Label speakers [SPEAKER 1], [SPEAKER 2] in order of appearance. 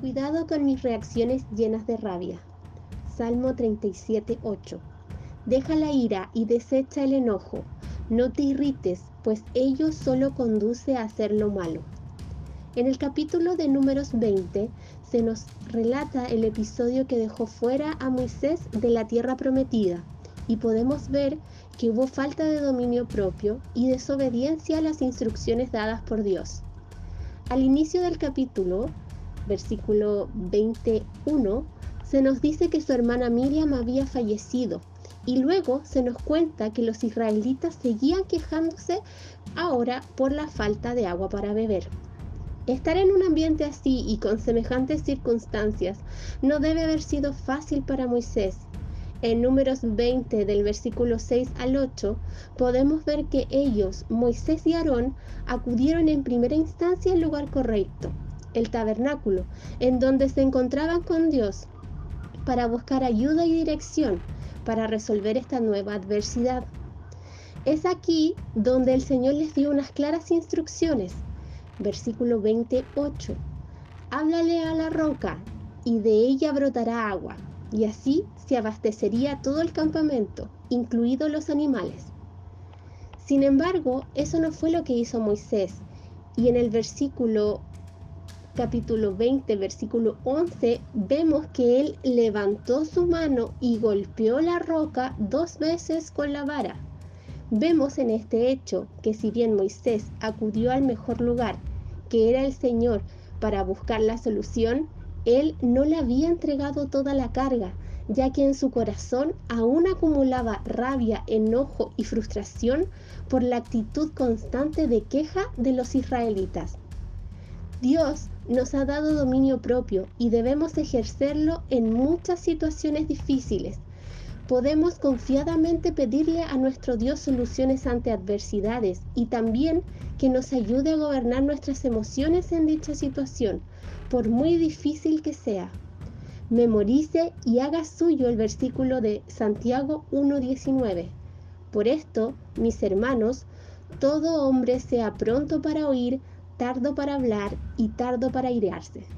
[SPEAKER 1] Cuidado con mis reacciones llenas de rabia. Salmo 37, 8. Deja la ira y desecha el enojo. No te irrites, pues ello solo conduce a hacer lo malo. En el capítulo de números 20 se nos relata el episodio que dejó fuera a Moisés de la tierra prometida y podemos ver que hubo falta de dominio propio y desobediencia a las instrucciones dadas por Dios. Al inicio del capítulo, versículo 21, se nos dice que su hermana Miriam había fallecido y luego se nos cuenta que los israelitas seguían quejándose ahora por la falta de agua para beber. Estar en un ambiente así y con semejantes circunstancias no debe haber sido fácil para Moisés. En números 20 del versículo 6 al 8 podemos ver que ellos, Moisés y Aarón, acudieron en primera instancia al lugar correcto, el tabernáculo, en donde se encontraban con Dios, para buscar ayuda y dirección para resolver esta nueva adversidad. Es aquí donde el Señor les dio unas claras instrucciones. Versículo 28. Háblale a la roca y de ella brotará agua, y así se abastecería todo el campamento, incluidos los animales. Sin embargo, eso no fue lo que hizo Moisés, y en el versículo capítulo 20, versículo 11, vemos que él levantó su mano y golpeó la roca dos veces con la vara. Vemos en este hecho que si bien Moisés acudió al mejor lugar, que era el Señor, para buscar la solución, él no le había entregado toda la carga, ya que en su corazón aún acumulaba rabia, enojo y frustración por la actitud constante de queja de los israelitas. Dios nos ha dado dominio propio y debemos ejercerlo en muchas situaciones difíciles. Podemos confiadamente pedirle a nuestro Dios soluciones ante adversidades y también que nos ayude a gobernar nuestras emociones en dicha situación, por muy difícil que sea. Memorice y haga suyo el versículo de Santiago 1.19. Por esto, mis hermanos, todo hombre sea pronto para oír, tardo para hablar y tardo para airearse.